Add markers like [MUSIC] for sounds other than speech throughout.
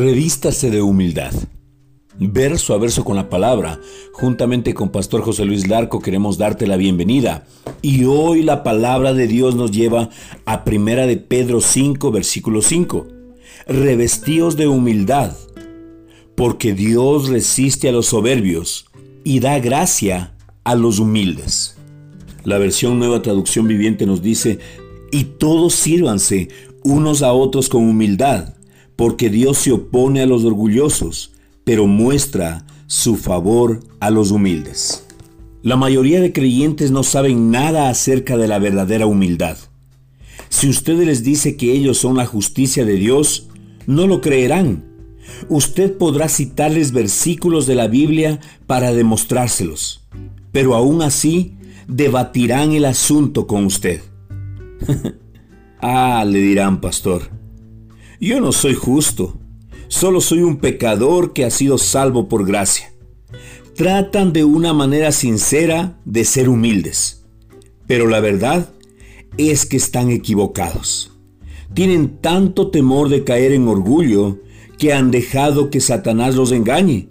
Revístase de humildad. Verso a verso con la palabra, juntamente con Pastor José Luis Larco queremos darte la bienvenida. Y hoy la palabra de Dios nos lleva a Primera de Pedro 5, versículo 5. Revestíos de humildad, porque Dios resiste a los soberbios y da gracia a los humildes. La versión Nueva Traducción Viviente nos dice, y todos sírvanse unos a otros con humildad porque Dios se opone a los orgullosos, pero muestra su favor a los humildes. La mayoría de creyentes no saben nada acerca de la verdadera humildad. Si usted les dice que ellos son la justicia de Dios, no lo creerán. Usted podrá citarles versículos de la Biblia para demostrárselos, pero aún así debatirán el asunto con usted. [LAUGHS] ah, le dirán, pastor, yo no soy justo, solo soy un pecador que ha sido salvo por gracia. Tratan de una manera sincera de ser humildes, pero la verdad es que están equivocados. Tienen tanto temor de caer en orgullo que han dejado que Satanás los engañe,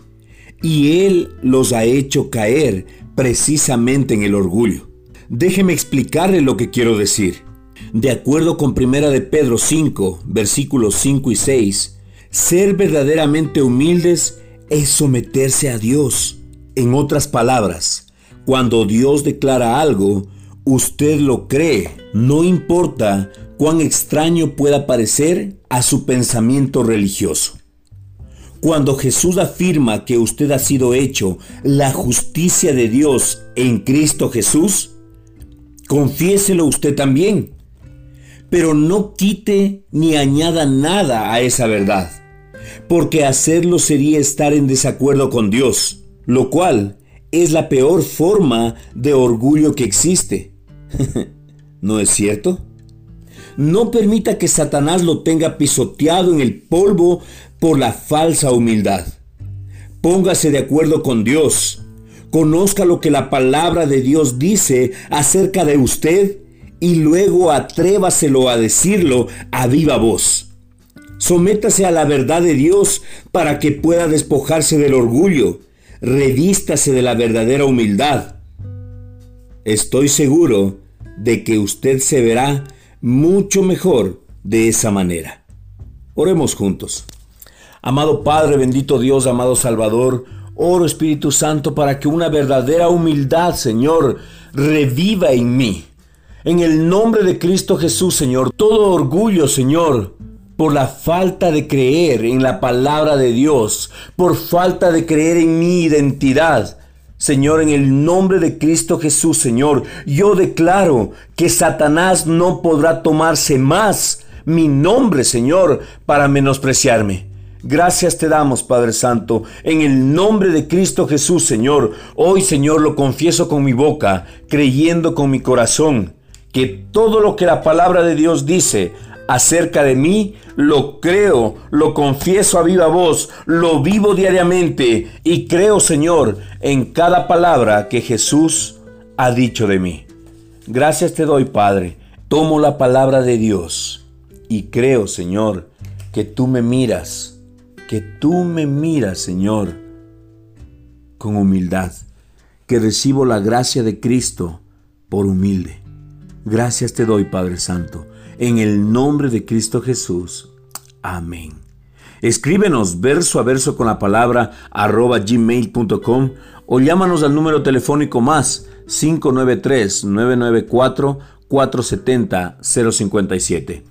y él los ha hecho caer precisamente en el orgullo. Déjeme explicarle lo que quiero decir. De acuerdo con Primera de Pedro 5, versículos 5 y 6, ser verdaderamente humildes es someterse a Dios. En otras palabras, cuando Dios declara algo, usted lo cree, no importa cuán extraño pueda parecer a su pensamiento religioso. Cuando Jesús afirma que usted ha sido hecho la justicia de Dios en Cristo Jesús, confiéselo usted también pero no quite ni añada nada a esa verdad, porque hacerlo sería estar en desacuerdo con Dios, lo cual es la peor forma de orgullo que existe. [LAUGHS] ¿No es cierto? No permita que Satanás lo tenga pisoteado en el polvo por la falsa humildad. Póngase de acuerdo con Dios. Conozca lo que la palabra de Dios dice acerca de usted y luego atrévaselo a decirlo a viva voz. Sométase a la verdad de Dios para que pueda despojarse del orgullo. Revístase de la verdadera humildad. Estoy seguro de que usted se verá mucho mejor de esa manera. Oremos juntos. Amado Padre, bendito Dios, amado Salvador, oro Espíritu Santo para que una verdadera humildad, Señor, reviva en mí en el nombre de Cristo Jesús, Señor, todo orgullo, Señor, por la falta de creer en la palabra de Dios, por falta de creer en mi identidad. Señor, en el nombre de Cristo Jesús, Señor, yo declaro que Satanás no podrá tomarse más mi nombre, Señor, para menospreciarme. Gracias te damos, Padre Santo, en el nombre de Cristo Jesús, Señor. Hoy, Señor, lo confieso con mi boca, creyendo con mi corazón que todo lo que la palabra de Dios dice acerca de mí, lo creo, lo confieso a viva voz, lo vivo diariamente y creo, Señor, en cada palabra que Jesús ha dicho de mí. Gracias te doy, Padre. Tomo la palabra de Dios y creo, Señor, que tú me miras, que tú me miras, Señor, con humildad, que recibo la gracia de Cristo por humilde. Gracias te doy, Padre Santo, en el nombre de Cristo Jesús. Amén. Escríbenos verso a verso con la palabra arroba gmail.com o llámanos al número telefónico más 593-994-470-057.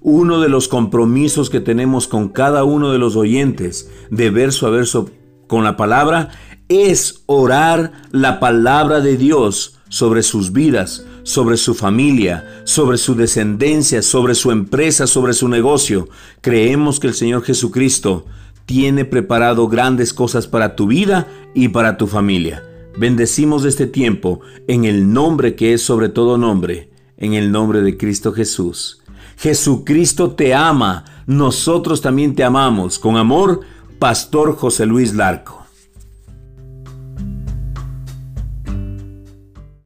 Uno de los compromisos que tenemos con cada uno de los oyentes de verso a verso con la palabra es orar la palabra de Dios sobre sus vidas, sobre su familia, sobre su descendencia, sobre su empresa, sobre su negocio. Creemos que el Señor Jesucristo tiene preparado grandes cosas para tu vida y para tu familia. Bendecimos este tiempo en el nombre que es sobre todo nombre, en el nombre de Cristo Jesús. Jesucristo te ama, nosotros también te amamos. Con amor, Pastor José Luis Larco.